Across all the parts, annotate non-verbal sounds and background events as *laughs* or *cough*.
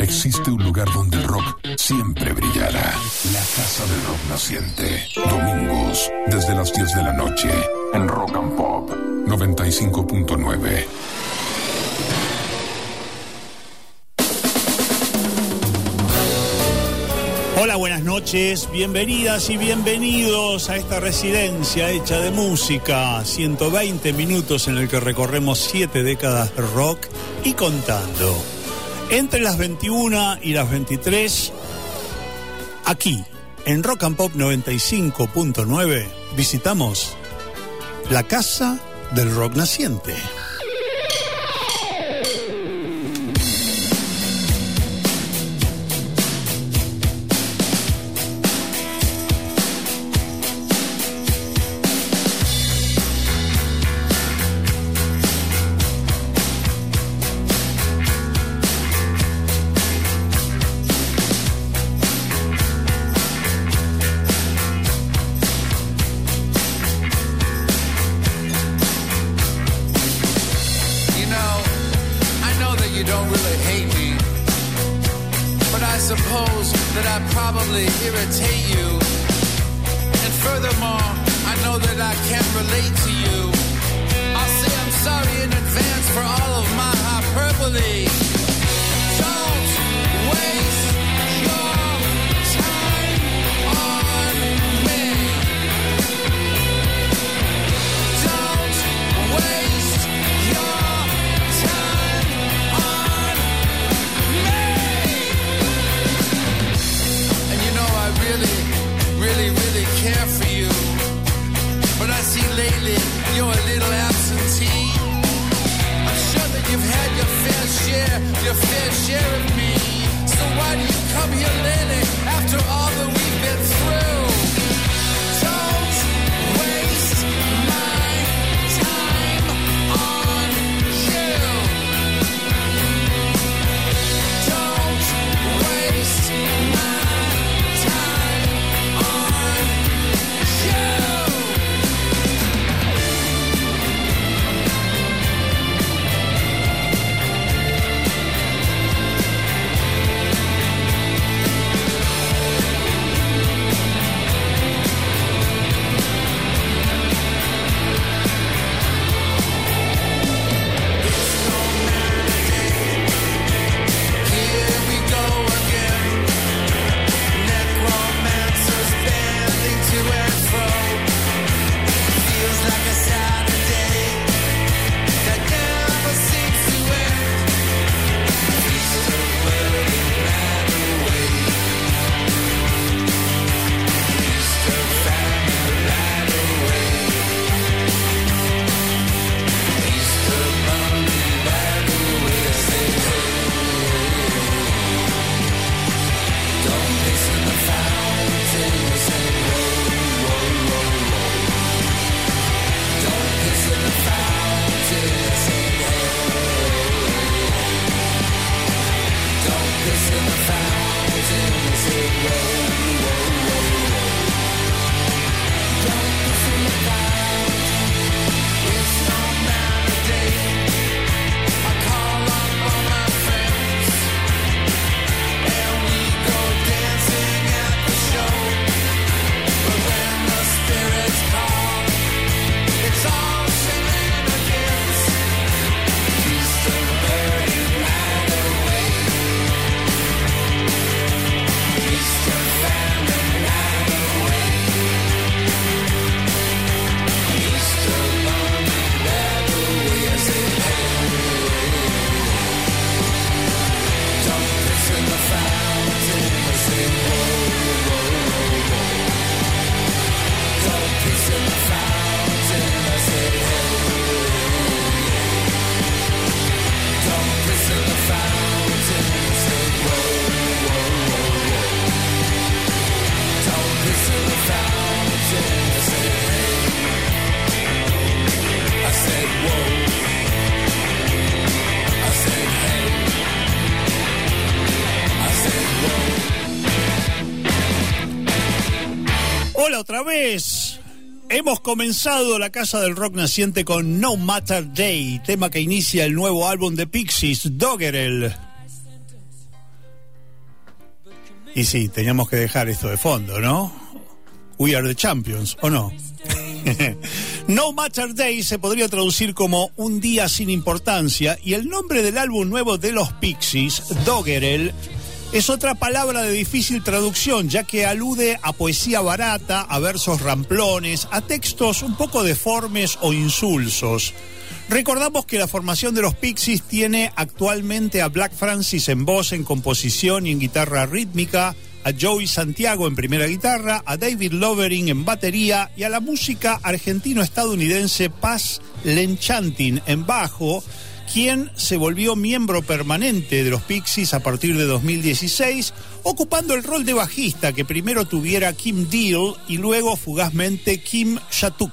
existe un lugar donde el rock siempre brillará. La Casa del Rock Naciente. Domingos, desde las 10 de la noche, en Rock and Pop 95.9. Hola, buenas noches, bienvenidas y bienvenidos a esta residencia hecha de música. 120 minutos en el que recorremos 7 décadas de rock y contando. Entre las 21 y las 23, aquí, en Rock and Pop 95.9, visitamos la Casa del Rock Naciente. Hemos comenzado la Casa del Rock Naciente con No Matter Day, tema que inicia el nuevo álbum de Pixies, Doggerel. Y sí, teníamos que dejar esto de fondo, ¿no? We are the champions, ¿o no? *laughs* no Matter Day se podría traducir como Un día sin importancia y el nombre del álbum nuevo de los Pixies, Doggerel, es otra palabra de difícil traducción, ya que alude a poesía barata, a versos ramplones, a textos un poco deformes o insulsos. Recordamos que la formación de los Pixies tiene actualmente a Black Francis en voz, en composición y en guitarra rítmica, a Joey Santiago en primera guitarra, a David Lovering en batería y a la música argentino-estadounidense Paz Lenchantin en bajo, quien se volvió miembro permanente de los Pixies a partir de 2016, ocupando el rol de bajista que primero tuviera Kim Deal y luego fugazmente Kim Shatuk.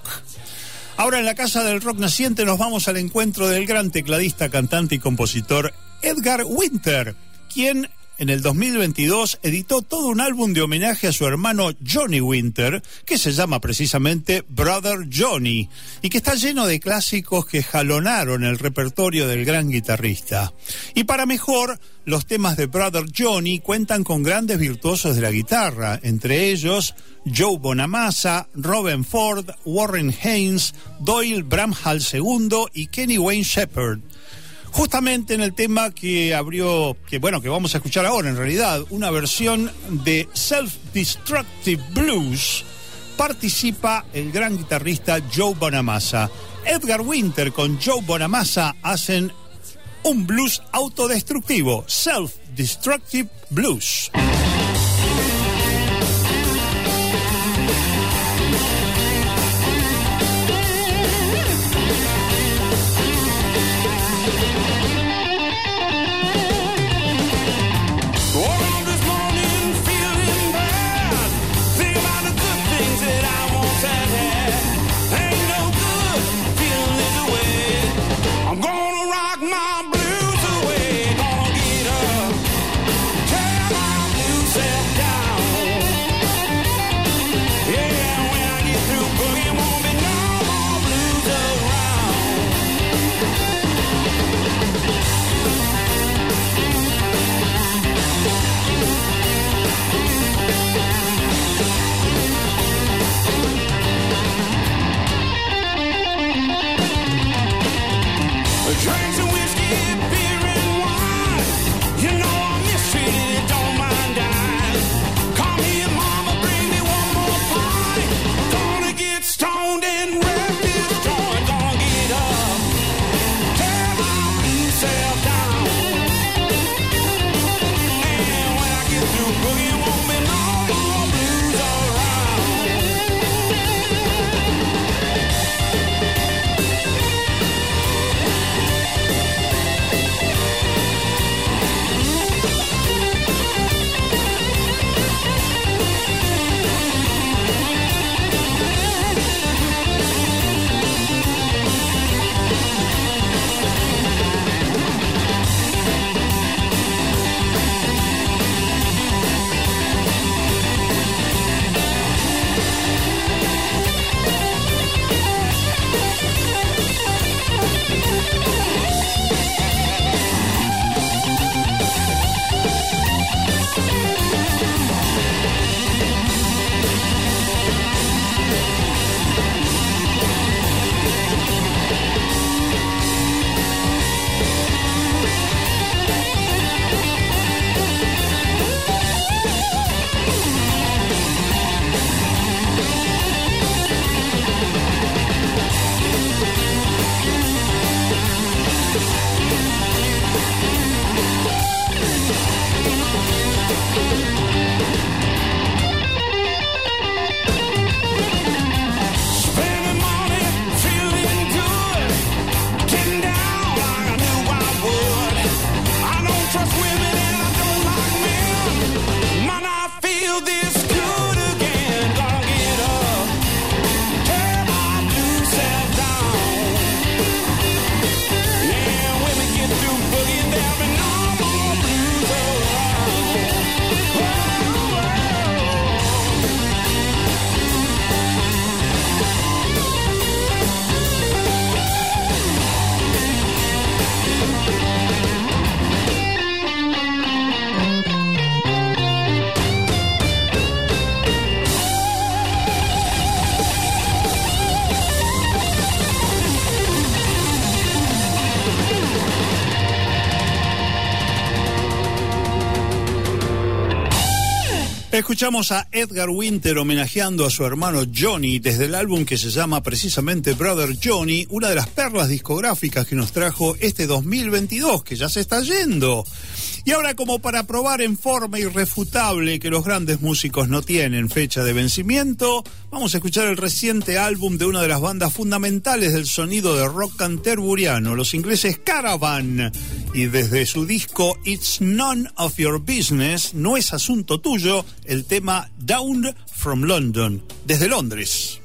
Ahora en la Casa del Rock Naciente nos vamos al encuentro del gran tecladista, cantante y compositor Edgar Winter, quien en el 2022 editó todo un álbum de homenaje a su hermano Johnny Winter, que se llama precisamente Brother Johnny, y que está lleno de clásicos que jalonaron el repertorio del gran guitarrista. Y para mejor, los temas de Brother Johnny cuentan con grandes virtuosos de la guitarra, entre ellos Joe Bonamassa, Robin Ford, Warren Haynes, Doyle Bramhall II y Kenny Wayne Shepherd justamente en el tema que abrió, que bueno, que vamos a escuchar ahora en realidad, una versión de Self-Destructive Blues, participa el gran guitarrista Joe Bonamassa. Edgar Winter con Joe Bonamassa hacen un blues autodestructivo, Self-Destructive Blues. Escuchamos a Edgar Winter homenajeando a su hermano Johnny desde el álbum que se llama precisamente Brother Johnny, una de las perlas discográficas que nos trajo este 2022, que ya se está yendo. Y ahora como para probar en forma irrefutable que los grandes músicos no tienen fecha de vencimiento, vamos a escuchar el reciente álbum de una de las bandas fundamentales del sonido de rock canterburiano, los ingleses Caravan. Y desde su disco It's None of Your Business, no es asunto tuyo, el tema Down from London, desde Londres.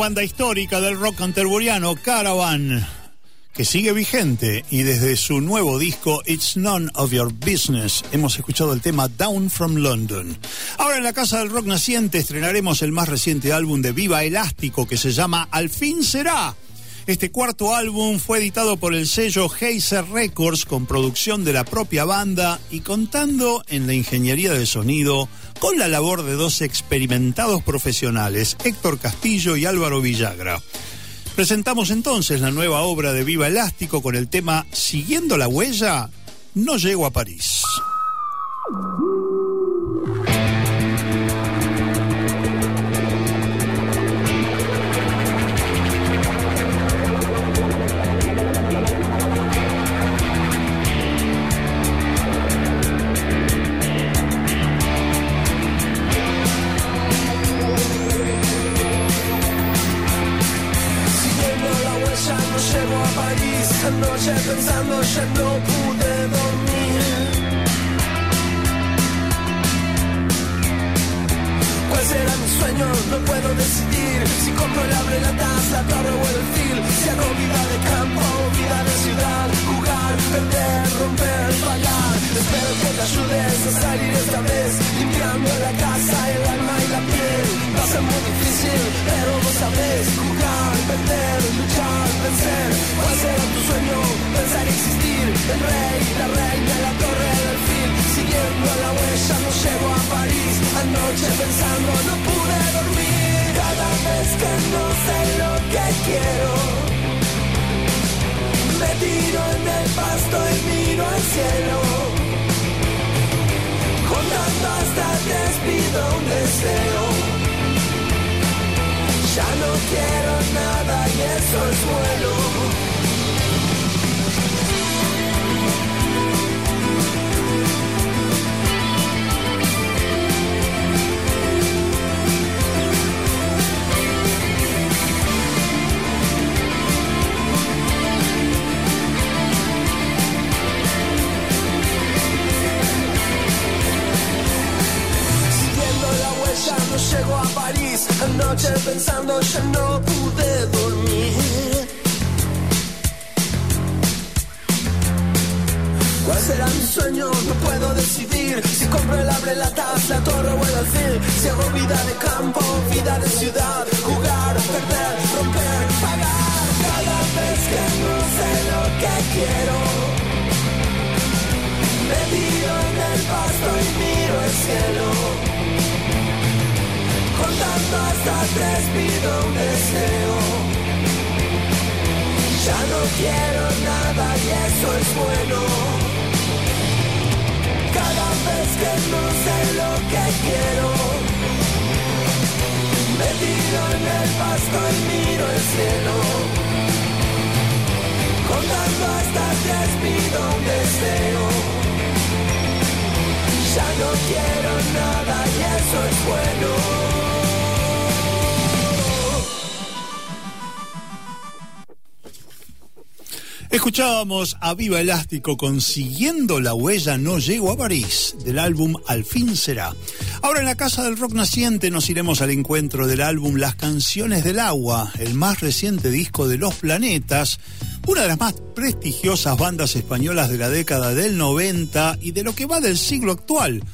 Banda histórica del rock canterburiano, Caravan, que sigue vigente y desde su nuevo disco It's None of Your Business hemos escuchado el tema Down from London. Ahora en la Casa del Rock Naciente estrenaremos el más reciente álbum de Viva Elástico que se llama Al fin será. Este cuarto álbum fue editado por el sello Heiser Records con producción de la propia banda y contando en la ingeniería de sonido con la labor de dos experimentados profesionales, Héctor Castillo y Álvaro Villagra. Presentamos entonces la nueva obra de Viva Elástico con el tema Siguiendo la huella, no llego a París. Anoche pensando ya no pude dormir ¿Cuál será mi sueño? No puedo decidir Si compro el abre la taza, la torre o el fil Si hago vida de campo o vida de ciudad Jugar, perder, romper, pagar Espero que te ayudes a salir esta vez Limpiando la casa, el alma y la piel Va a ser muy difícil, pero vos sabés Jugar, perder, luchar, vencer ¿Cuál será tu sueño? Pensar existir El rey, la reina, la torre del fil Siguiendo la huella no llego a París Anoche pensando no pude dormir Cada vez que no sé lo que quiero Me tiro en el pasto y miro al cielo. Contando hasta tres pido un deseo. Ya no quiero nada y eso es bueno huella no llego a París. Anoche pensando ya no pude dormir. ¿Cuál será mi sueño? No puedo decidir. Si compro el abre, la taza, la torre o el alfil Si hago vida de campo, vida de ciudad. Jugar, perder, romper, pagar. Cada vez que no sé lo que quiero Me tiro en el pasto y miro el cielo Contando hasta tres pido un deseo. Ya no quiero nada y eso es bueno. Cada vez que no sé lo que quiero Me tiro en el pasto y miro el cielo. Contando hasta tres pido un deseo. Ya no quiero nada y eso es bueno Escuchábamos a Viva Elástico con Siguiendo la huella no llego a París, del álbum Al fin será. Ahora en la Casa del Rock Naciente nos iremos al encuentro del álbum Las Canciones del Agua, el más reciente disco de Los Planetas, una de las más prestigiosas bandas españolas de la década del 90 y de lo que va del siglo actual.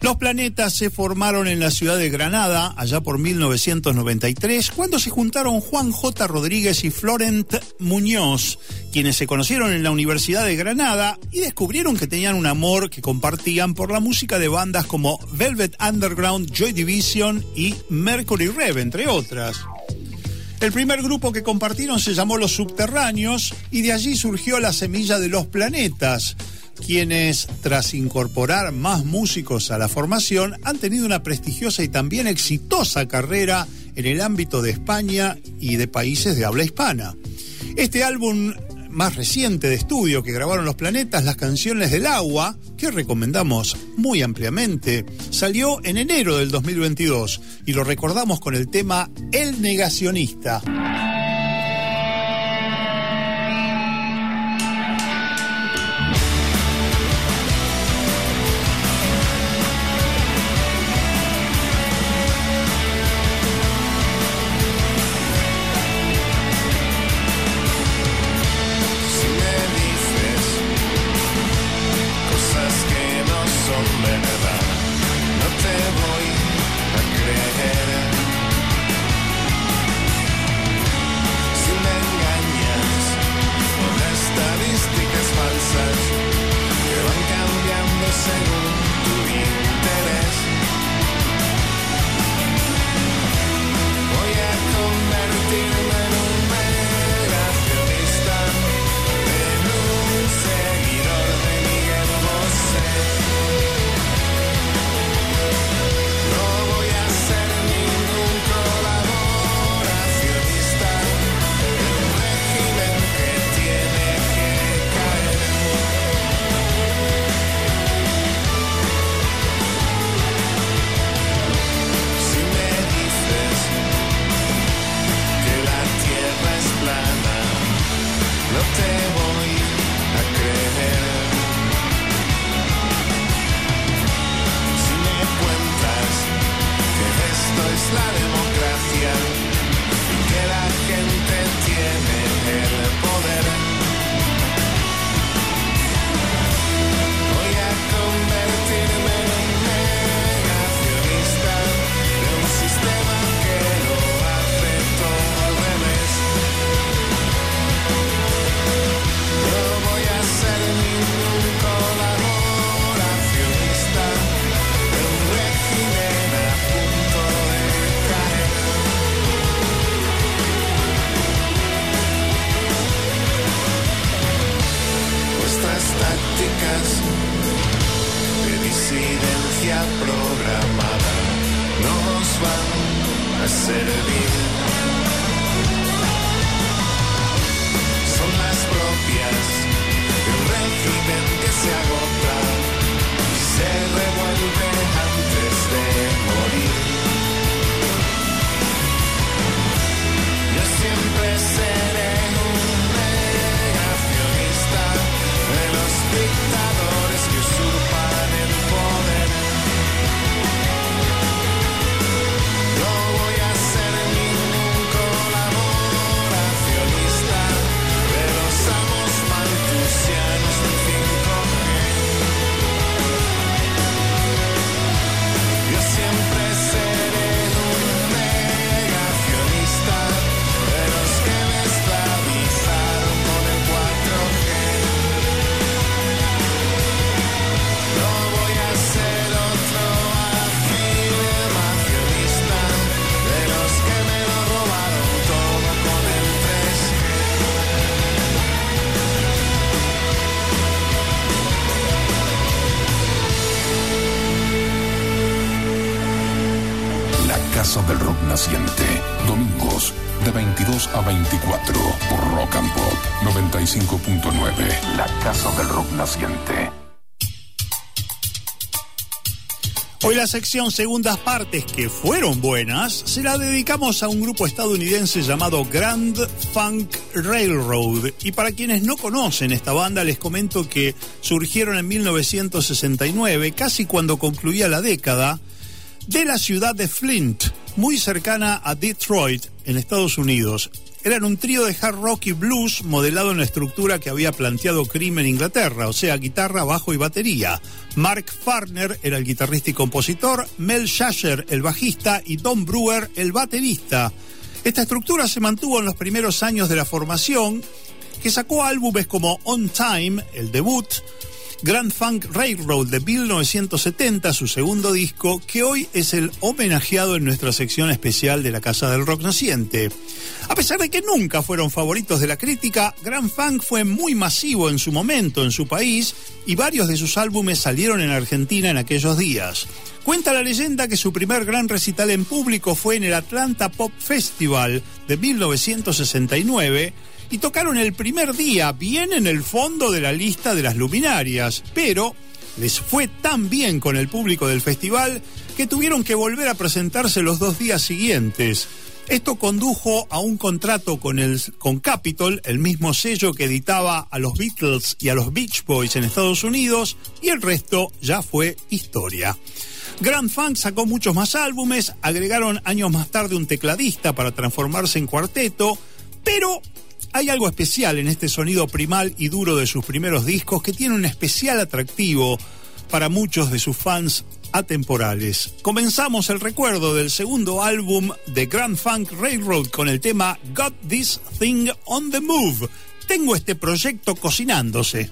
Los planetas se formaron en la ciudad de Granada, allá por 1993, cuando se juntaron Juan J. Rodríguez y Florent Muñoz, quienes se conocieron en la Universidad de Granada y descubrieron que tenían un amor que compartían por la música de bandas como Velvet Underground, Joy Division y Mercury Rev, entre otras. El primer grupo que compartieron se llamó Los Subterráneos y de allí surgió la semilla de los planetas, quienes, tras incorporar más músicos a la formación, han tenido una prestigiosa y también exitosa carrera en el ámbito de España y de países de habla hispana. Este álbum más reciente de estudio que grabaron los planetas, Las Canciones del Agua, que recomendamos muy ampliamente, salió en enero del 2022 y lo recordamos con el tema El Negacionista. La sección segundas partes que fueron buenas se la dedicamos a un grupo estadounidense llamado Grand Funk Railroad. Y para quienes no conocen esta banda les comento que surgieron en 1969, casi cuando concluía la década, de la ciudad de Flint, muy cercana a Detroit, en Estados Unidos. Eran un trío de hard rock y blues modelado en la estructura que había planteado Cream en Inglaterra, o sea, guitarra, bajo y batería. Mark Farner era el guitarrista y compositor, Mel Shasher el bajista y Don Brewer el baterista. Esta estructura se mantuvo en los primeros años de la formación, que sacó álbumes como On Time, el debut, Grand Funk Railroad de 1970, su segundo disco, que hoy es el homenajeado en nuestra sección especial de la Casa del Rock Naciente. A pesar de que nunca fueron favoritos de la crítica, Grand Funk fue muy masivo en su momento en su país y varios de sus álbumes salieron en Argentina en aquellos días. Cuenta la leyenda que su primer gran recital en público fue en el Atlanta Pop Festival de 1969 y tocaron el primer día bien en el fondo de la lista de las luminarias, pero les fue tan bien con el público del festival que tuvieron que volver a presentarse los dos días siguientes. Esto condujo a un contrato con, el, con Capitol, el mismo sello que editaba a los Beatles y a los Beach Boys en Estados Unidos, y el resto ya fue historia. Grand Funk sacó muchos más álbumes, agregaron años más tarde un tecladista para transformarse en cuarteto, pero hay algo especial en este sonido primal y duro de sus primeros discos que tiene un especial atractivo para muchos de sus fans atemporales. Comenzamos el recuerdo del segundo álbum de Grand Funk Railroad con el tema Got This Thing on the Move. Tengo este proyecto cocinándose.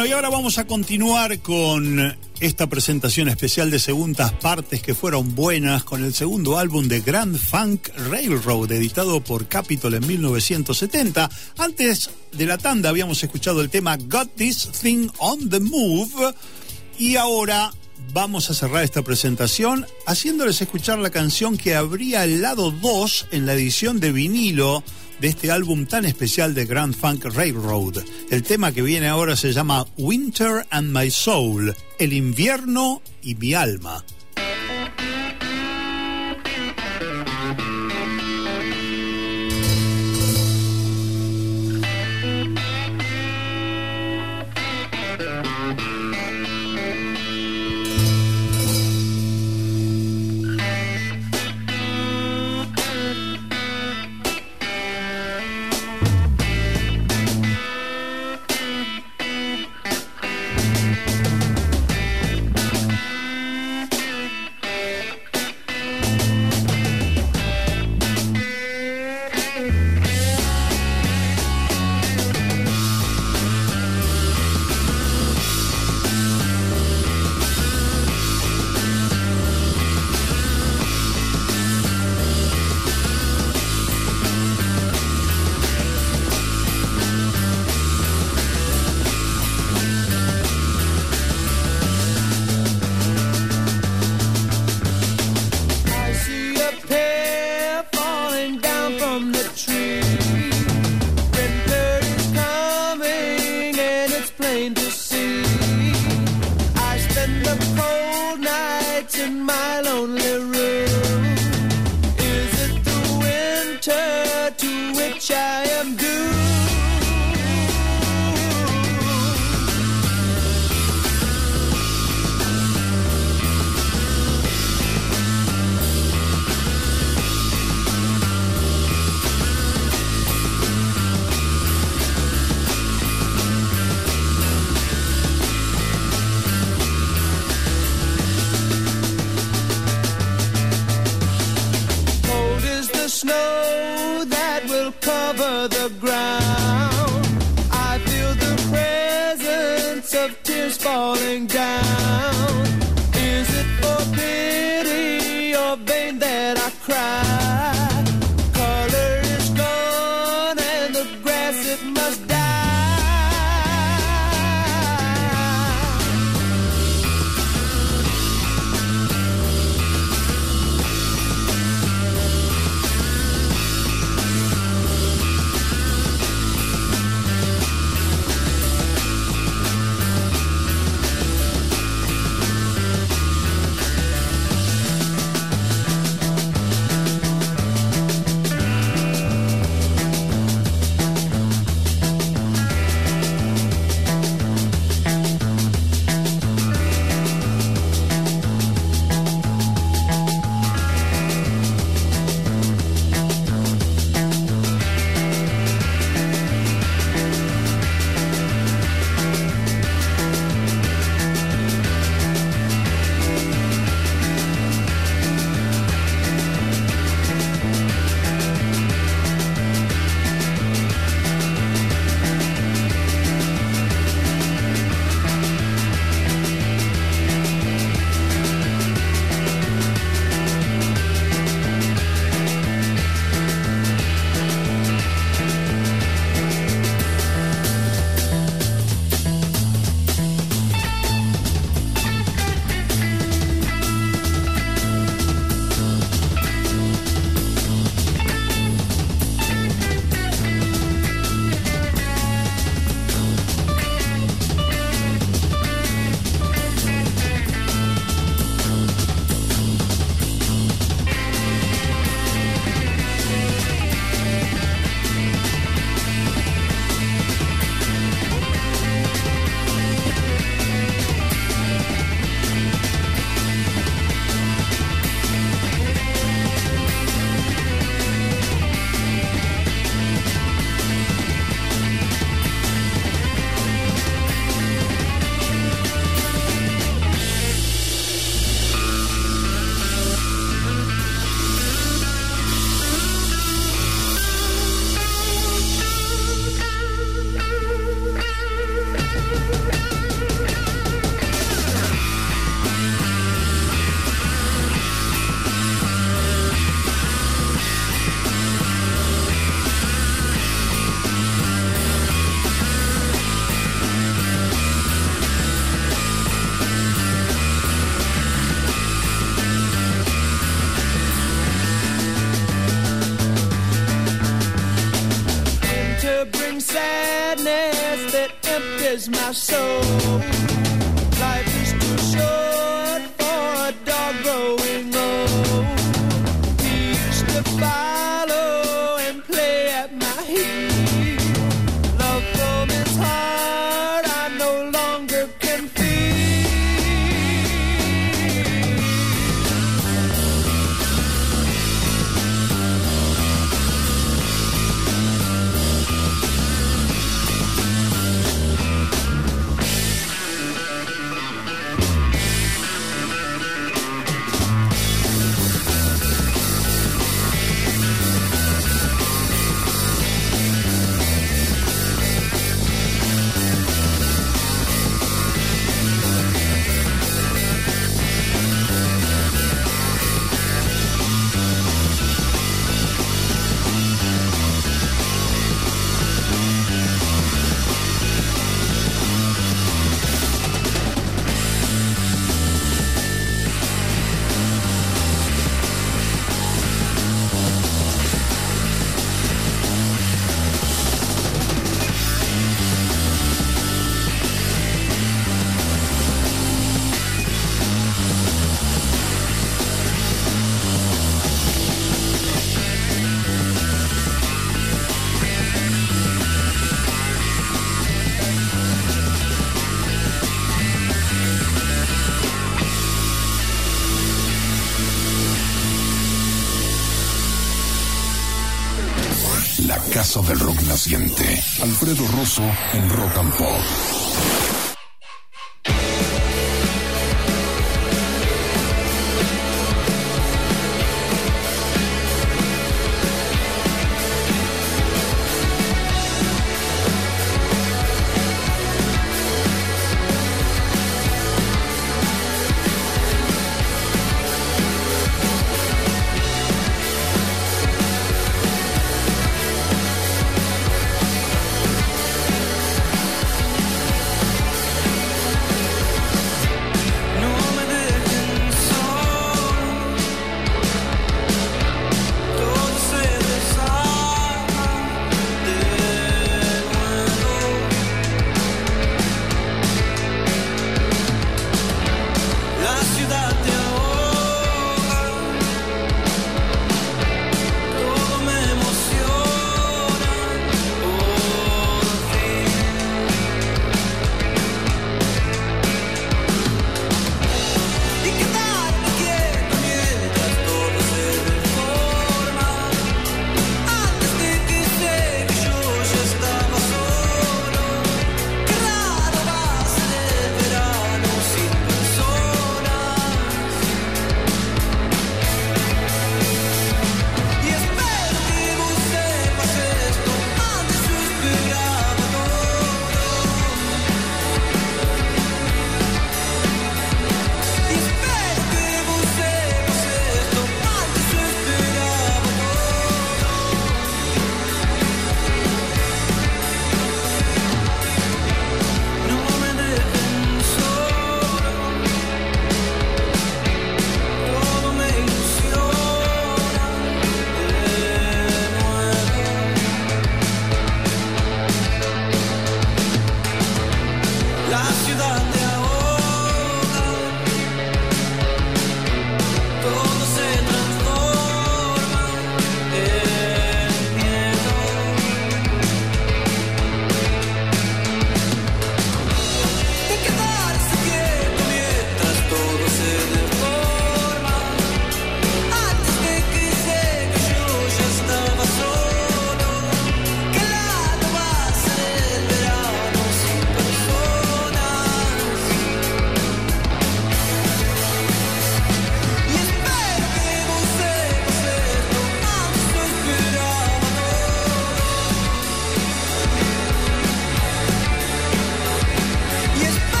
Bueno, y ahora vamos a continuar con esta presentación especial de segundas partes que fueron buenas con el segundo álbum de Grand Funk Railroad, editado por Capitol en 1970. Antes de la tanda habíamos escuchado el tema Got This Thing on the Move y ahora vamos a cerrar esta presentación haciéndoles escuchar la canción que abría el lado 2 en la edición de vinilo de este álbum tan especial de Grand Funk Railroad. El tema que viene ahora se llama Winter and My Soul, el invierno y mi alma. sobre el rock naciente. Alfredo Rosso en Rock and Pop.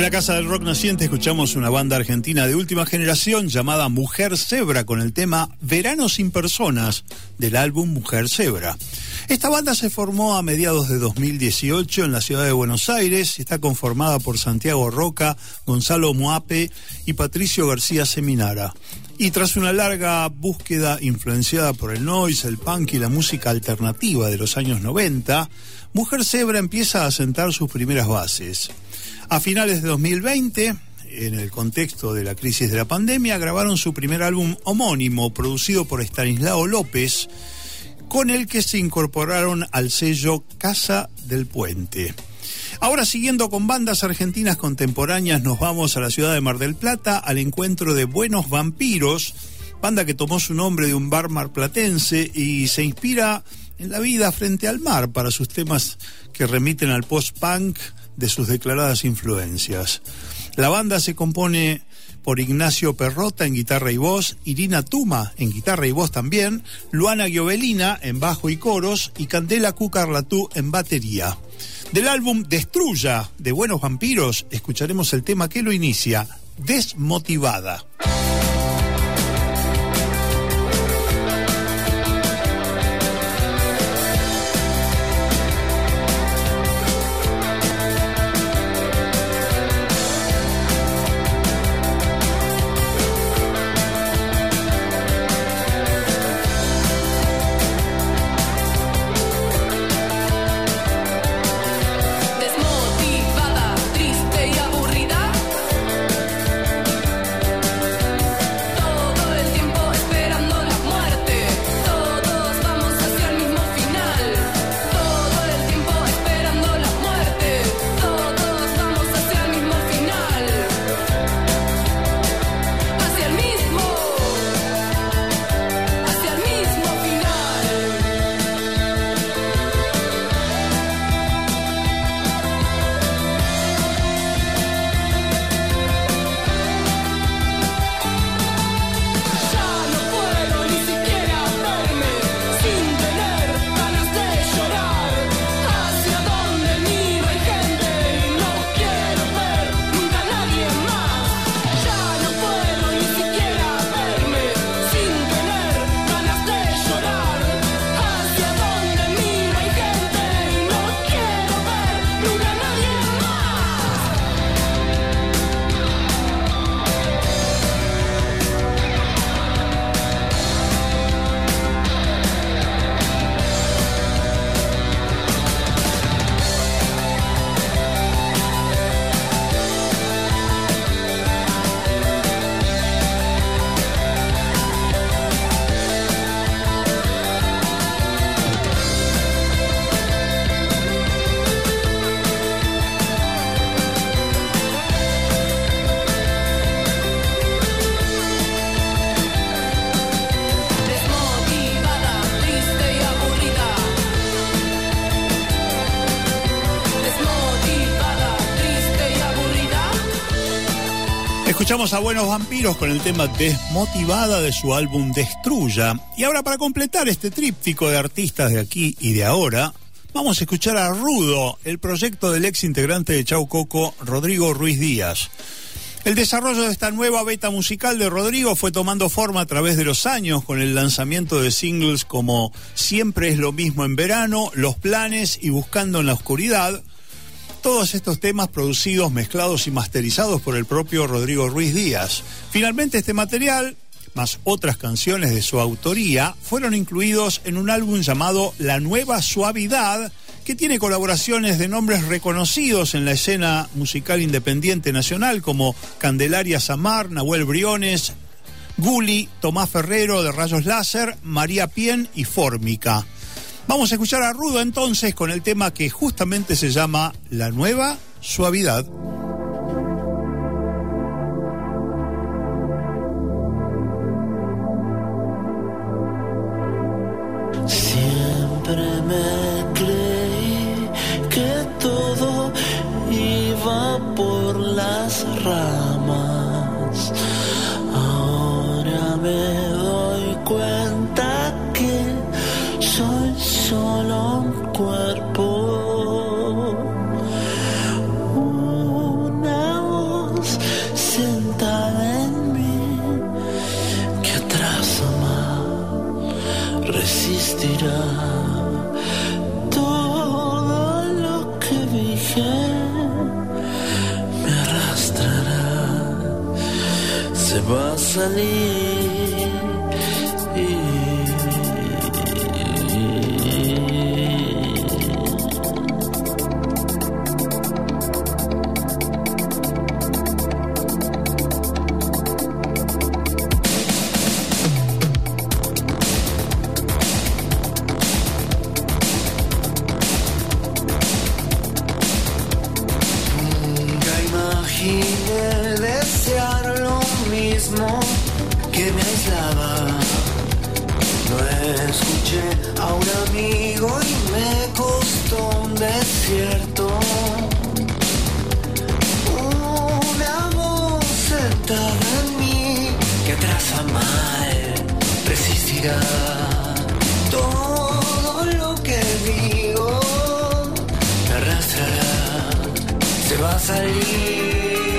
En la Casa del Rock Naciente escuchamos una banda argentina de última generación llamada Mujer Zebra con el tema Verano sin Personas del álbum Mujer Zebra. Esta banda se formó a mediados de 2018 en la ciudad de Buenos Aires y está conformada por Santiago Roca, Gonzalo Moape y Patricio García Seminara. Y tras una larga búsqueda influenciada por el noise, el punk y la música alternativa de los años 90, Mujer Zebra empieza a sentar sus primeras bases. A finales de 2020, en el contexto de la crisis de la pandemia, grabaron su primer álbum homónimo, producido por Estanislao López, con el que se incorporaron al sello Casa del Puente. Ahora siguiendo con bandas argentinas contemporáneas, nos vamos a la ciudad de Mar del Plata al encuentro de Buenos Vampiros, banda que tomó su nombre de un bar marplatense y se inspira en la vida frente al mar para sus temas que remiten al post-punk de sus declaradas influencias. La banda se compone por Ignacio Perrota en guitarra y voz, Irina Tuma en guitarra y voz también, Luana Giovelina en bajo y coros y Candela Cucarlatú en batería. Del álbum Destruya de Buenos Vampiros escucharemos el tema que lo inicia, Desmotivada. Desmotivada, Escuchamos a Buenos Vampiros con el tema Desmotivada de su álbum Destruya. Y ahora para completar este tríptico de artistas de aquí y de ahora, vamos a escuchar a Rudo, el proyecto del ex integrante de Chau Coco, Rodrigo Ruiz Díaz. El desarrollo de esta nueva beta musical de Rodrigo fue tomando forma a través de los años con el lanzamiento de singles como Siempre es lo mismo en verano, Los planes y Buscando en la oscuridad, todos estos temas producidos, mezclados y masterizados por el propio Rodrigo Ruiz Díaz. Finalmente este material, más otras canciones de su autoría, fueron incluidos en un álbum llamado La Nueva Suavidad, que tiene colaboraciones de nombres reconocidos en la escena musical independiente nacional como Candelaria Samar, Nahuel Briones, Guli, Tomás Ferrero de Rayos Láser, María Pien y Fórmica. Vamos a escuchar a Rudo entonces con el tema que justamente se llama La Nueva Suavidad. Siempre me creí que todo iba por las ramas. Ahora me cuerpo. Una voz sentada en mí que atrás más resistirá todo lo que dije. Me arrastrará, se va a salir. A un amigo y me costó un desierto. Una voz sentada en mí que atrasa mal resistirá. Todo lo que digo me arrastrará se va a salir.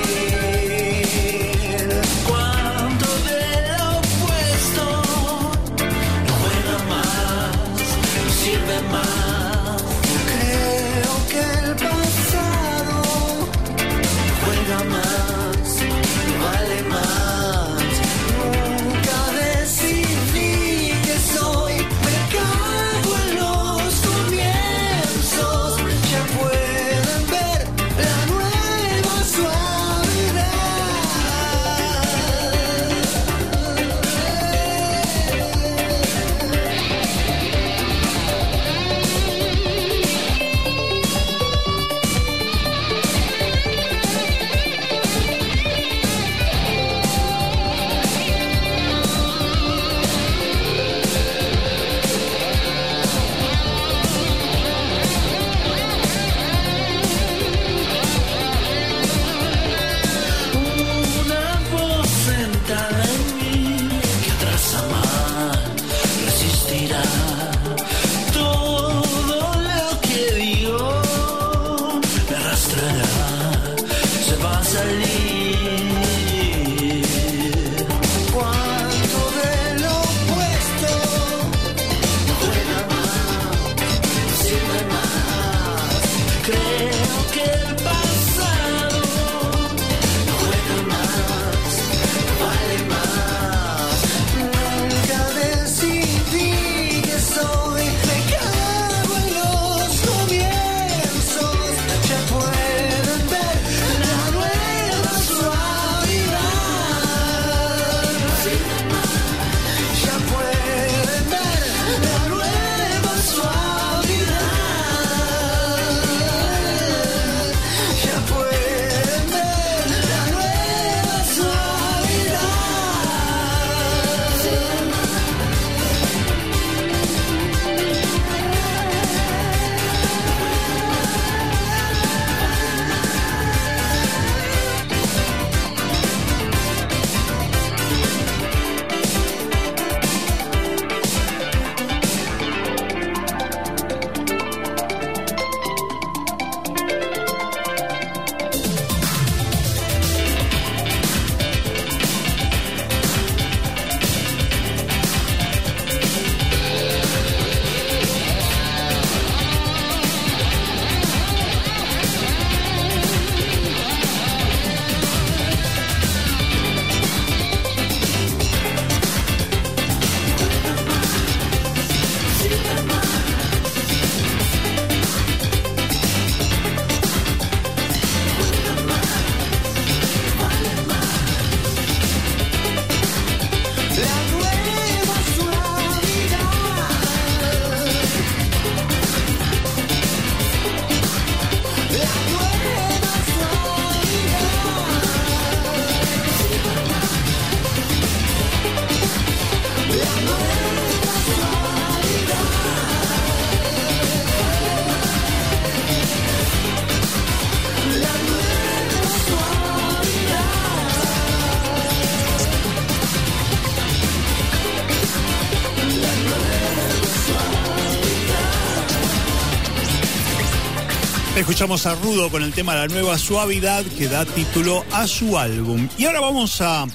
Escuchamos a Rudo con el tema La Nueva Suavidad que da título a su álbum. Y ahora vamos a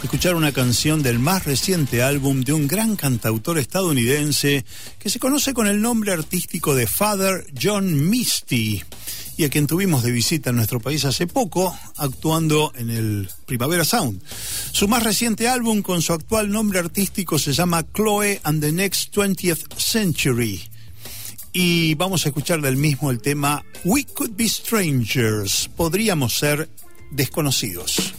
escuchar una canción del más reciente álbum de un gran cantautor estadounidense que se conoce con el nombre artístico de Father John Misty y a quien tuvimos de visita en nuestro país hace poco actuando en el Primavera Sound. Su más reciente álbum con su actual nombre artístico se llama Chloe and the Next 20th Century y vamos a escuchar del mismo el tema We Could Be Strangers, podríamos ser desconocidos.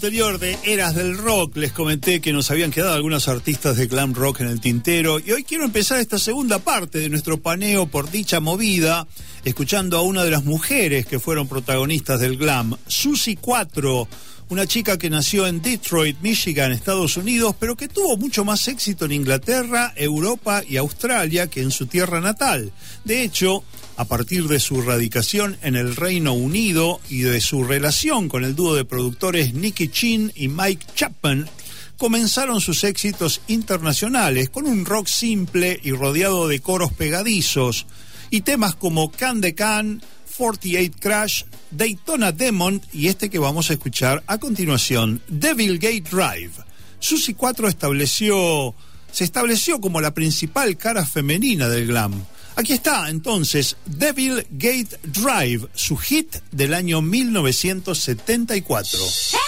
Anterior de Eras del Rock les comenté que nos habían quedado algunos artistas de glam rock en el tintero y hoy quiero empezar esta segunda parte de nuestro paneo por dicha movida escuchando a una de las mujeres que fueron protagonistas del glam, Susie 4, una chica que nació en Detroit, Michigan, Estados Unidos, pero que tuvo mucho más éxito en Inglaterra, Europa y Australia que en su tierra natal. De hecho, a partir de su radicación en el Reino Unido y de su relación con el dúo de productores Nicky Chin y Mike Chapman, comenzaron sus éxitos internacionales con un rock simple y rodeado de coros pegadizos y temas como Can de Can, 48 Crash, Daytona Demon y este que vamos a escuchar a continuación, Devil Gate Drive. Susie 4 estableció, se estableció como la principal cara femenina del glam. Aquí está entonces Devil Gate Drive, su hit del año 1974. Hey,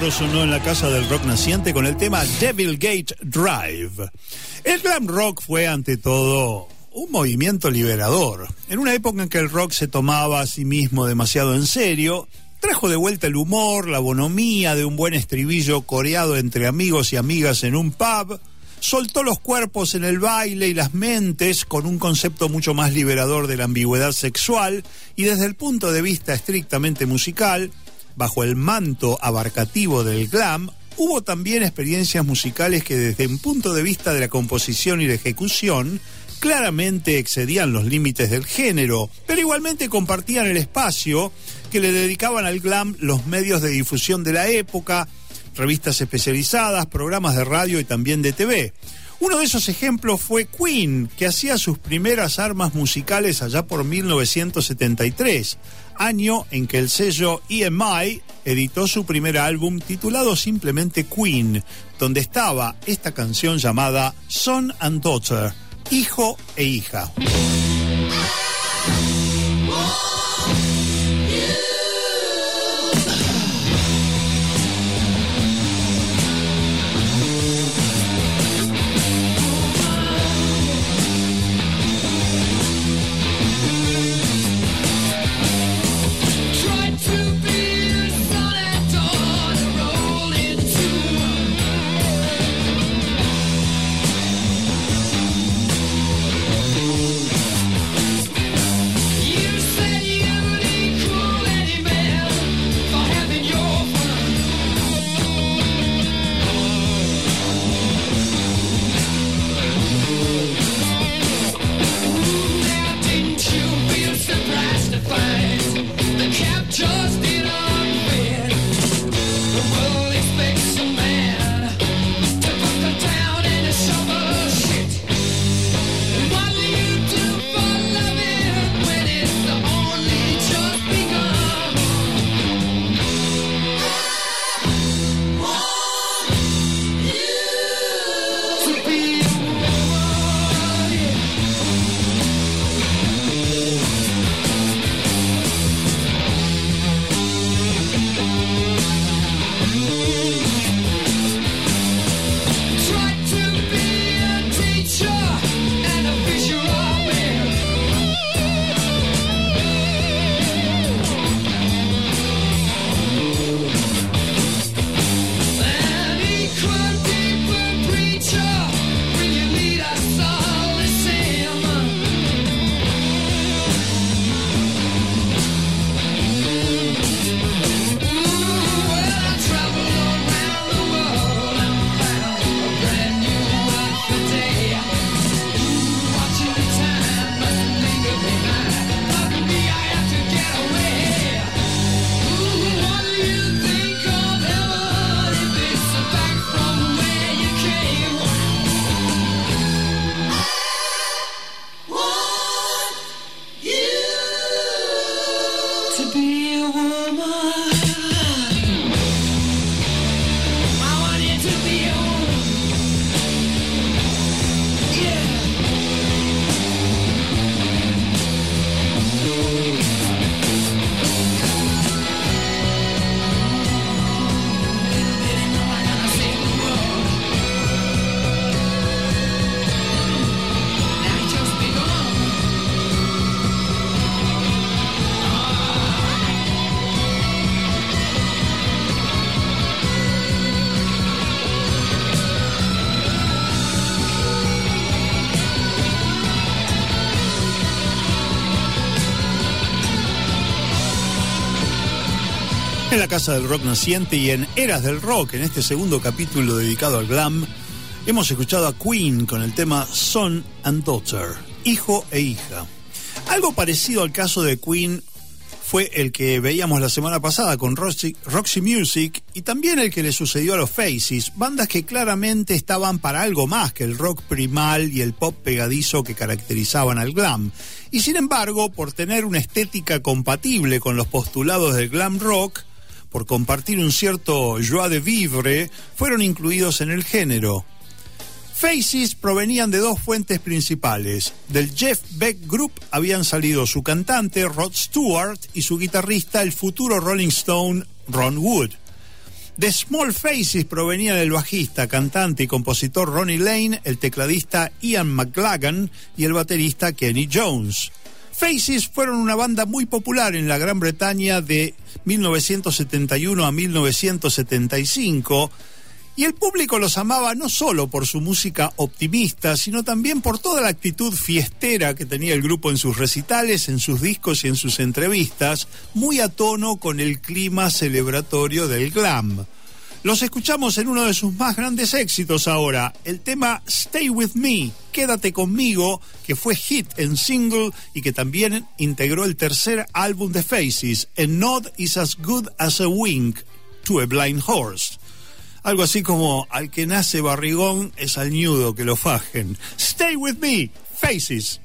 4 sonó en la casa del rock naciente con el tema Devil Gate Drive. El glam rock fue ante todo un movimiento liberador. En una época en que el rock se tomaba a sí mismo demasiado en serio, Trajo de vuelta el humor, la bonomía de un buen estribillo coreado entre amigos y amigas en un pub, soltó los cuerpos en el baile y las mentes con un concepto mucho más liberador de la ambigüedad sexual y desde el punto de vista estrictamente musical, bajo el manto abarcativo del glam, hubo también experiencias musicales que desde un punto de vista de la composición y la ejecución claramente excedían los límites del género, pero igualmente compartían el espacio que le dedicaban al glam los medios de difusión de la época, revistas especializadas, programas de radio y también de TV. Uno de esos ejemplos fue Queen, que hacía sus primeras armas musicales allá por 1973, año en que el sello EMI editó su primer álbum titulado simplemente Queen, donde estaba esta canción llamada Son and Daughter, hijo e hija. Casa del Rock Naciente y en Eras del Rock, en este segundo capítulo dedicado al glam, hemos escuchado a Queen con el tema Son and Daughter, hijo e hija. Algo parecido al caso de Queen fue el que veíamos la semana pasada con Roxy, Roxy Music y también el que le sucedió a los Faces, bandas que claramente estaban para algo más que el rock primal y el pop pegadizo que caracterizaban al glam. Y sin embargo, por tener una estética compatible con los postulados del glam rock, por compartir un cierto joie de vivre, fueron incluidos en el género. Faces provenían de dos fuentes principales. Del Jeff Beck Group habían salido su cantante Rod Stewart y su guitarrista, el futuro Rolling Stone Ron Wood. De Small Faces provenía el bajista, cantante y compositor Ronnie Lane, el tecladista Ian McLagan y el baterista Kenny Jones. Faces fueron una banda muy popular en la Gran Bretaña de 1971 a 1975 y el público los amaba no solo por su música optimista, sino también por toda la actitud fiestera que tenía el grupo en sus recitales, en sus discos y en sus entrevistas, muy a tono con el clima celebratorio del glam. Los escuchamos en uno de sus más grandes éxitos ahora, el tema Stay With Me, Quédate conmigo, que fue hit en single y que también integró el tercer álbum de Faces, A Nod is as good as a wink to a blind horse. Algo así como al que nace barrigón es al ñudo que lo fajen. Stay with me, Faces.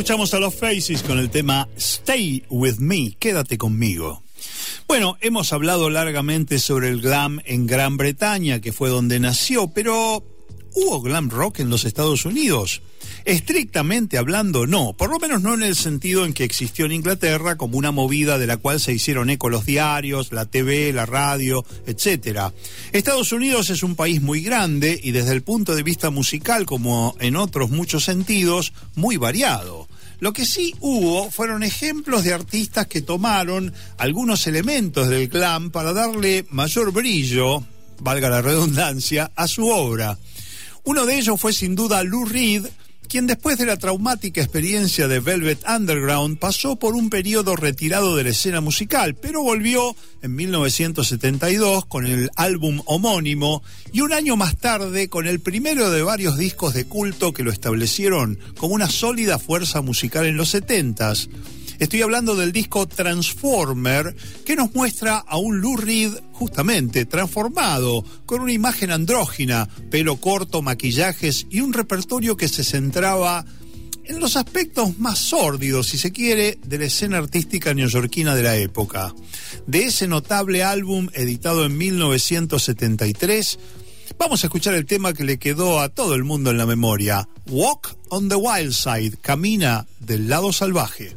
Escuchamos a los Faces con el tema Stay With Me, quédate conmigo. Bueno, hemos hablado largamente sobre el glam en Gran Bretaña, que fue donde nació, pero ¿hubo glam rock en los Estados Unidos? Estrictamente hablando, no, por lo menos no en el sentido en que existió en Inglaterra como una movida de la cual se hicieron eco los diarios, la TV, la radio, etcétera. Estados Unidos es un país muy grande y desde el punto de vista musical, como en otros muchos sentidos, muy variado. Lo que sí hubo fueron ejemplos de artistas que tomaron algunos elementos del glam para darle mayor brillo, valga la redundancia, a su obra. Uno de ellos fue sin duda Lou Reed, quien después de la traumática experiencia de Velvet Underground pasó por un periodo retirado de la escena musical, pero volvió en 1972 con el álbum homónimo y un año más tarde con el primero de varios discos de culto que lo establecieron como una sólida fuerza musical en los 70s. Estoy hablando del disco Transformer, que nos muestra a un Lou Reed justamente transformado, con una imagen andrógina, pelo corto, maquillajes y un repertorio que se centraba en los aspectos más sórdidos, si se quiere, de la escena artística neoyorquina de la época. De ese notable álbum editado en 1973, vamos a escuchar el tema que le quedó a todo el mundo en la memoria, Walk on the Wild Side, camina del lado salvaje.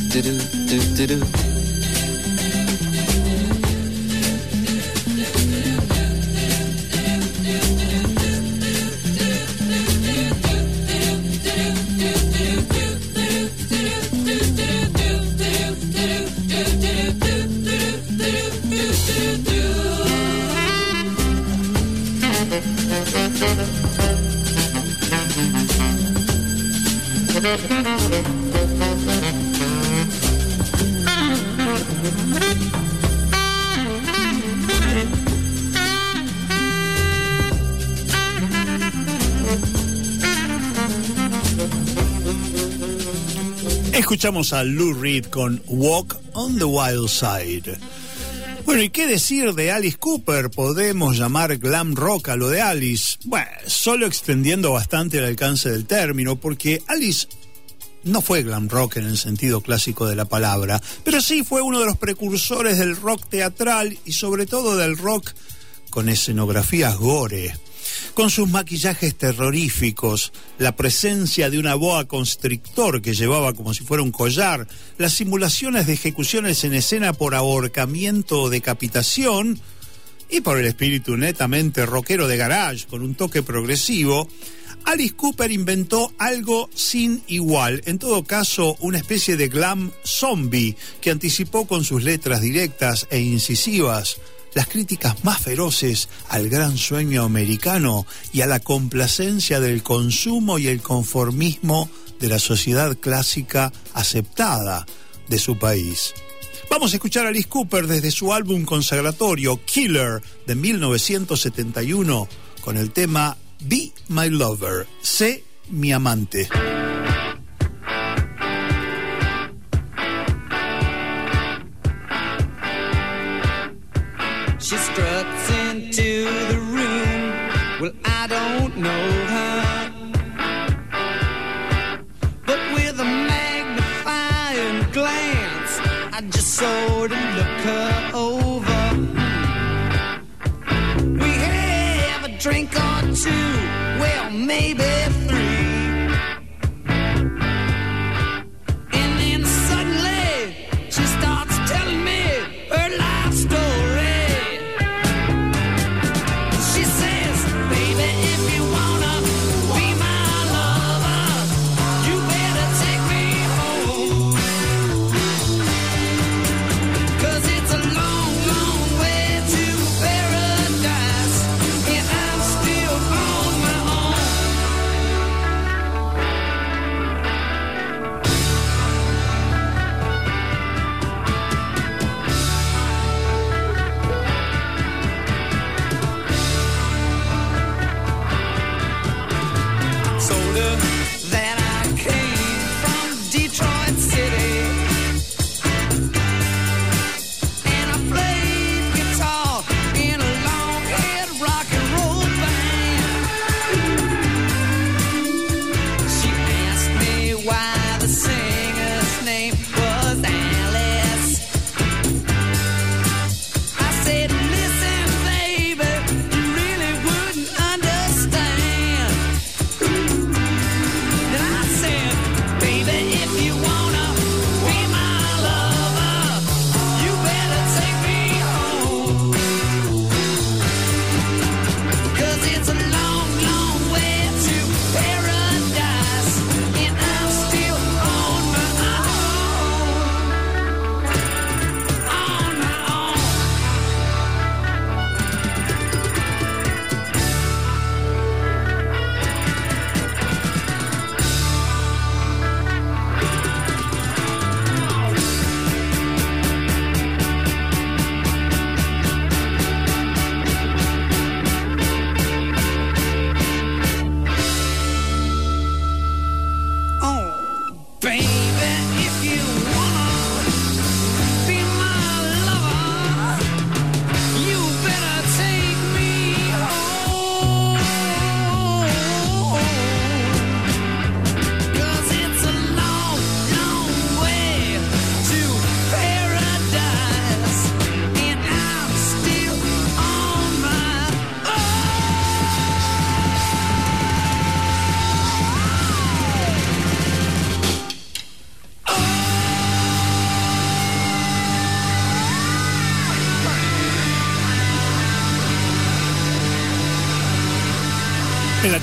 do do do do do Escuchamos a Lou Reed con Walk on the Wild Side. Bueno, ¿y qué decir de Alice Cooper? ¿Podemos llamar glam rock a lo de Alice? Bueno, solo extendiendo bastante el alcance del término, porque Alice no fue glam rock en el sentido clásico de la palabra, pero sí fue uno de los precursores del rock teatral y sobre todo del rock con escenografías gore. Con sus maquillajes terroríficos, la presencia de una boa constrictor que llevaba como si fuera un collar, las simulaciones de ejecuciones en escena por ahorcamiento o decapitación, y por el espíritu netamente rockero de garage con un toque progresivo, Alice Cooper inventó algo sin igual, en todo caso una especie de glam zombie que anticipó con sus letras directas e incisivas las críticas más feroces al gran sueño americano y a la complacencia del consumo y el conformismo de la sociedad clásica aceptada de su país. Vamos a escuchar a Alice Cooper desde su álbum consagratorio Killer de 1971 con el tema Be My Lover, sé mi amante. Well, I don't know her. But with a magnifying glance, I just sort of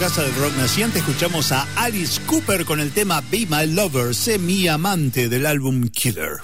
casa del rock naciente escuchamos a Alice Cooper con el tema Be My Lover, sé mi amante del álbum Killer.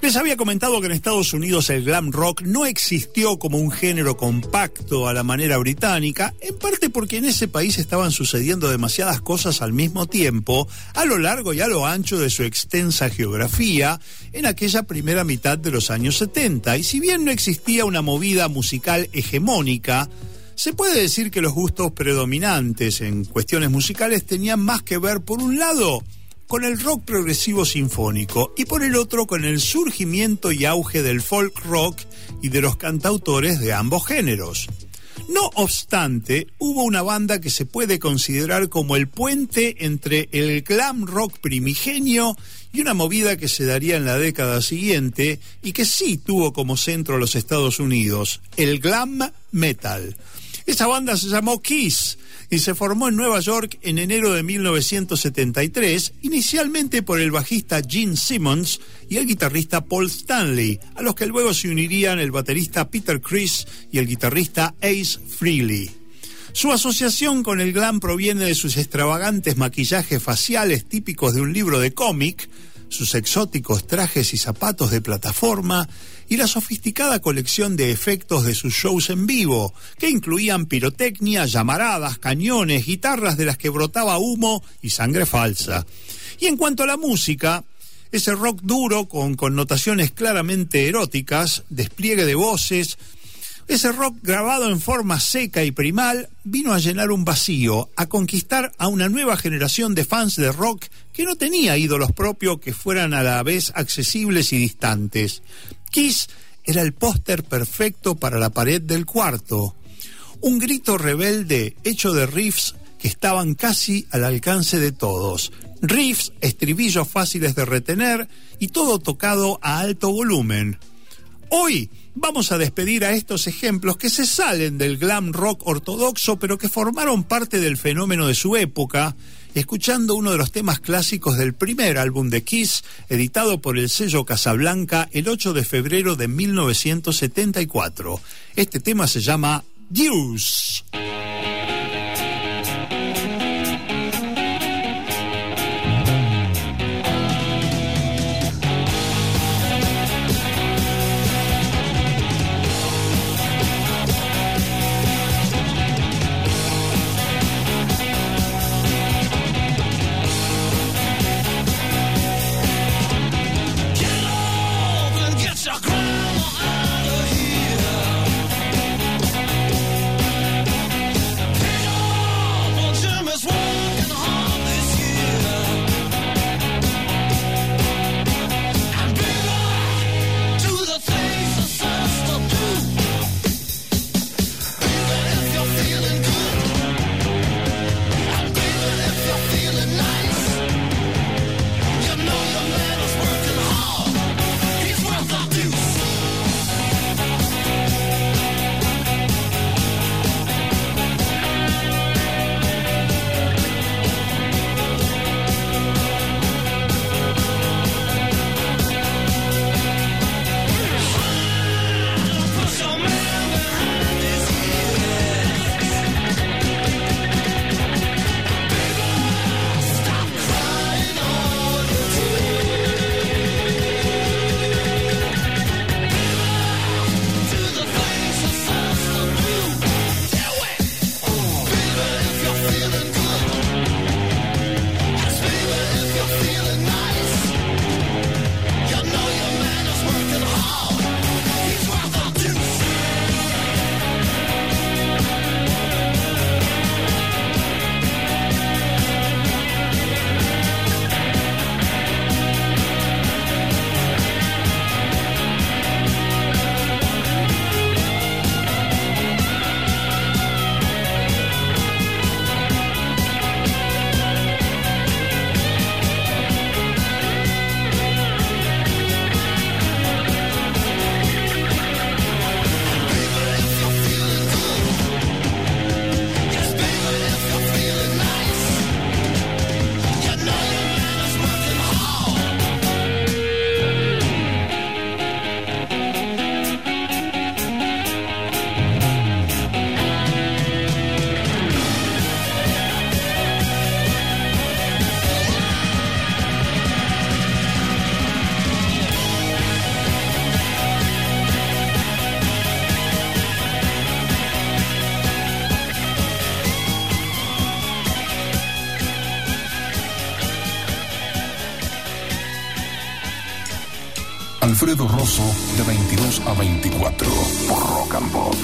Les había comentado que en Estados Unidos el glam rock no existió como un género compacto a la manera británica, en parte porque en ese país estaban sucediendo demasiadas cosas al mismo tiempo, a lo largo y a lo ancho de su extensa geografía, en aquella primera mitad de los años 70. Y si bien no existía una movida musical hegemónica, se puede decir que los gustos predominantes en cuestiones musicales tenían más que ver, por un lado, con el rock progresivo sinfónico y por el otro con el surgimiento y auge del folk rock y de los cantautores de ambos géneros. No obstante, hubo una banda que se puede considerar como el puente entre el glam rock primigenio y una movida que se daría en la década siguiente y que sí tuvo como centro los Estados Unidos, el glam metal. Esa banda se llamó Kiss y se formó en Nueva York en enero de 1973, inicialmente por el bajista Gene Simmons y el guitarrista Paul Stanley, a los que luego se unirían el baterista Peter Criss y el guitarrista Ace Frehley. Su asociación con el glam proviene de sus extravagantes maquillajes faciales típicos de un libro de cómic, sus exóticos trajes y zapatos de plataforma y la sofisticada colección de efectos de sus shows en vivo, que incluían pirotecnia, llamaradas, cañones, guitarras de las que brotaba humo y sangre falsa. Y en cuanto a la música, ese rock duro con connotaciones claramente eróticas, despliegue de voces, ese rock grabado en forma seca y primal vino a llenar un vacío, a conquistar a una nueva generación de fans de rock que no tenía ídolos propios que fueran a la vez accesibles y distantes. Kiss era el póster perfecto para la pared del cuarto. Un grito rebelde hecho de riffs que estaban casi al alcance de todos. Riffs, estribillos fáciles de retener y todo tocado a alto volumen. Hoy vamos a despedir a estos ejemplos que se salen del glam rock ortodoxo, pero que formaron parte del fenómeno de su época, escuchando uno de los temas clásicos del primer álbum de Kiss, editado por el sello Casablanca el 8 de febrero de 1974. Este tema se llama Deuce. De 22 a 24 por Rock and Pop.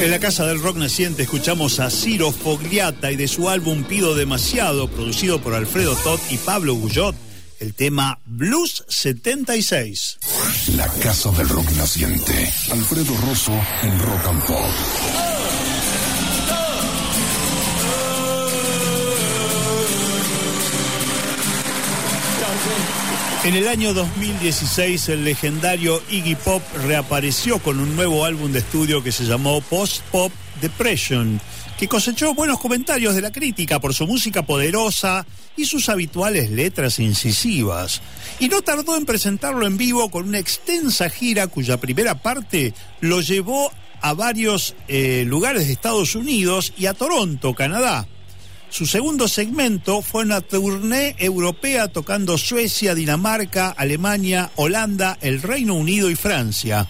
En la Casa del Rock Naciente escuchamos a Ciro Fogliata y de su álbum Pido Demasiado, producido por Alfredo Todd y Pablo Guyot, el tema Blues 76. La Casa del Rock Naciente. Alfredo Rosso en Rock and Pop. En el año 2016 el legendario Iggy Pop reapareció con un nuevo álbum de estudio que se llamó Post Pop Depression, que cosechó buenos comentarios de la crítica por su música poderosa y sus habituales letras incisivas. Y no tardó en presentarlo en vivo con una extensa gira cuya primera parte lo llevó a varios eh, lugares de Estados Unidos y a Toronto, Canadá. Su segundo segmento fue una tournée europea tocando Suecia, Dinamarca, Alemania, Holanda, el Reino Unido y Francia.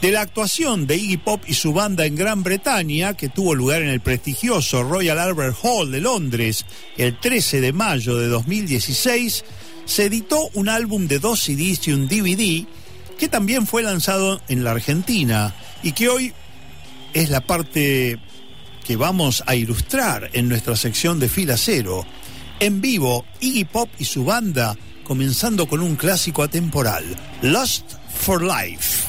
De la actuación de Iggy Pop y su banda en Gran Bretaña, que tuvo lugar en el prestigioso Royal Albert Hall de Londres el 13 de mayo de 2016, se editó un álbum de dos CDs y un DVD que también fue lanzado en la Argentina y que hoy es la parte que vamos a ilustrar en nuestra sección de fila cero. En vivo, Iggy Pop y su banda, comenzando con un clásico atemporal, Lost for Life.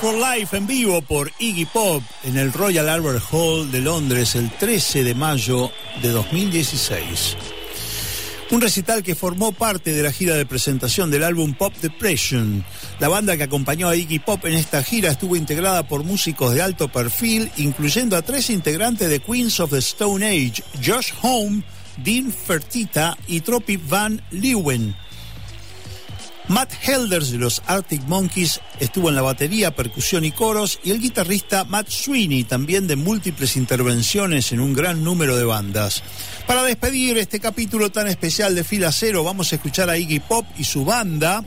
for Life en vivo por Iggy Pop en el Royal Albert Hall de Londres el 13 de mayo de 2016. Un recital que formó parte de la gira de presentación del álbum Pop Depression. La banda que acompañó a Iggy Pop en esta gira estuvo integrada por músicos de alto perfil, incluyendo a tres integrantes de Queens of the Stone Age, Josh Home, Dean Fertita y Tropi Van Leeuwen. Matt Helders de los Arctic Monkeys estuvo en la batería, percusión y coros, y el guitarrista Matt Sweeney también de múltiples intervenciones en un gran número de bandas. Para despedir este capítulo tan especial de Fila Cero, vamos a escuchar a Iggy Pop y su banda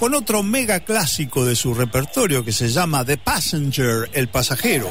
con otro mega clásico de su repertorio que se llama The Passenger, el pasajero.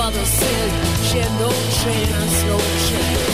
Mother said she had no chance, no chance.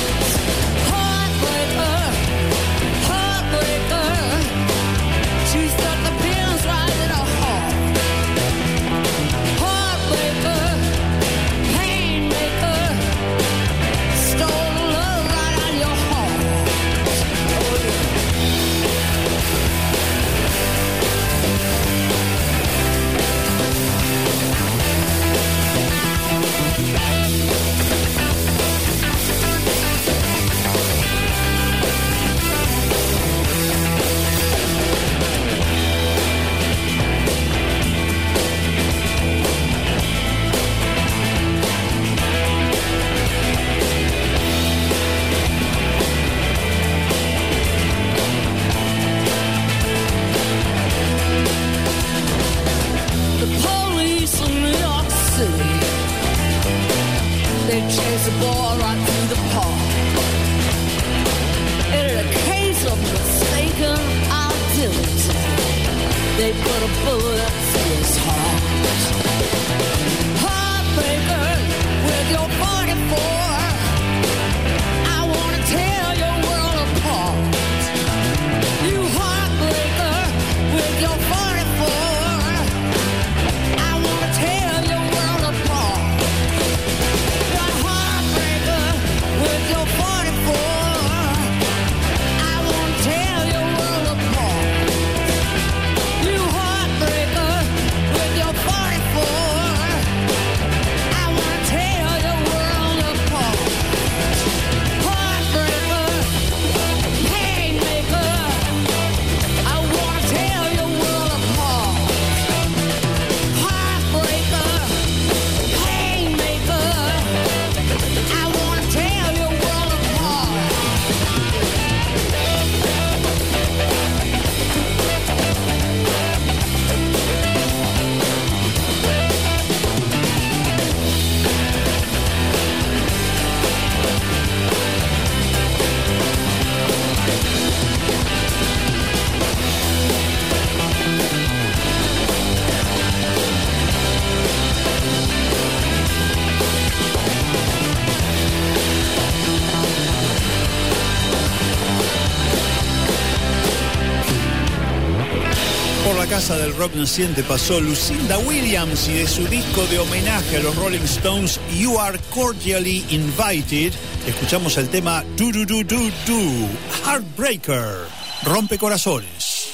Rock naciente pasó Lucinda Williams y de su disco de homenaje a los Rolling Stones, You Are Cordially Invited, escuchamos el tema Do Do Do Do Do, Heartbreaker, Rompe Corazones.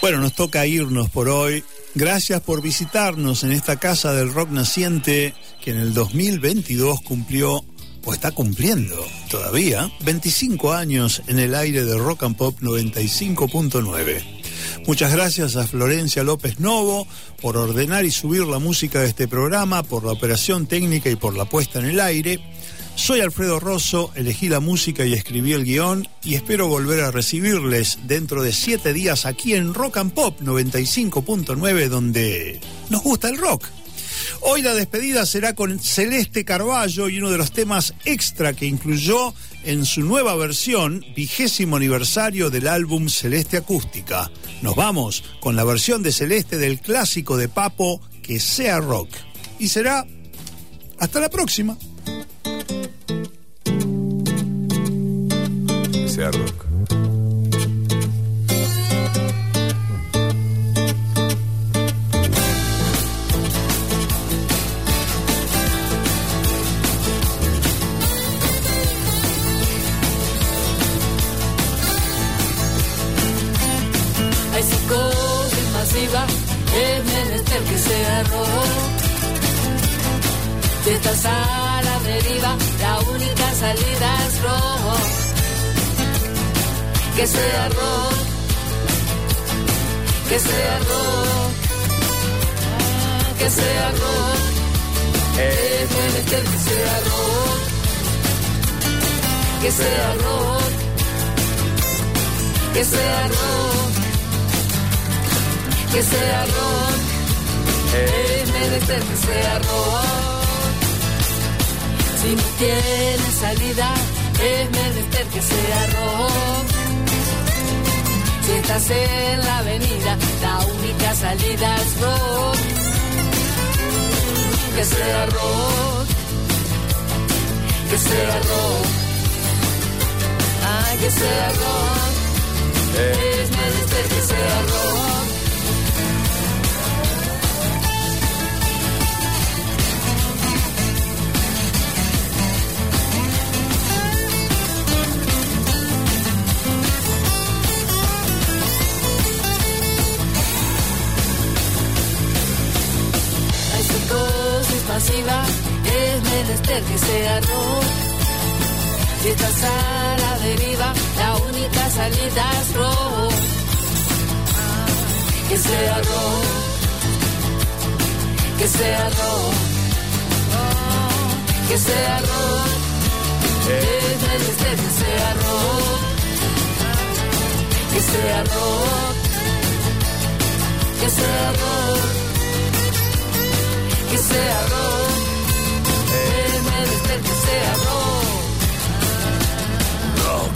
Bueno, nos toca irnos por hoy. Gracias por visitarnos en esta casa del rock naciente que en el 2022 cumplió o está cumpliendo todavía 25 años en el aire de Rock and Pop 95.9. Muchas gracias a Florencia López Novo por ordenar y subir la música de este programa, por la operación técnica y por la puesta en el aire. Soy Alfredo Rosso, elegí la música y escribí el guion y espero volver a recibirles dentro de siete días aquí en Rock and Pop 95.9 donde nos gusta el rock. Hoy la despedida será con Celeste Carballo y uno de los temas extra que incluyó en su nueva versión, vigésimo aniversario del álbum Celeste Acústica. Nos vamos con la versión de Celeste del clásico de Papo, Que sea rock. Y será hasta la próxima. sea rock. Estás a la deriva, la única salida es rock. Que sea rock, que sea rock, que sea rock. Es menester que sea rock, que sea rock, que sea rock que sea rock. Es menester que sea rock. Si no tiene salida, es menester que sea rock. Si estás en la avenida, la única salida es rock. Que sea rock, que sea rock, ay, que sea rock, es menester que sea rock. Es menester que sea rock. Si estás a la deriva, la única salida es rock. Ah, Que sea rock, que sea rock, Oh, que sea rock. Es menester que sea rock, que sea rock, que sea rock que sea rock. Eh. Me desperté que sea rock. Rock.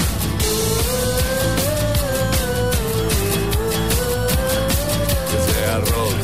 Que sea rock.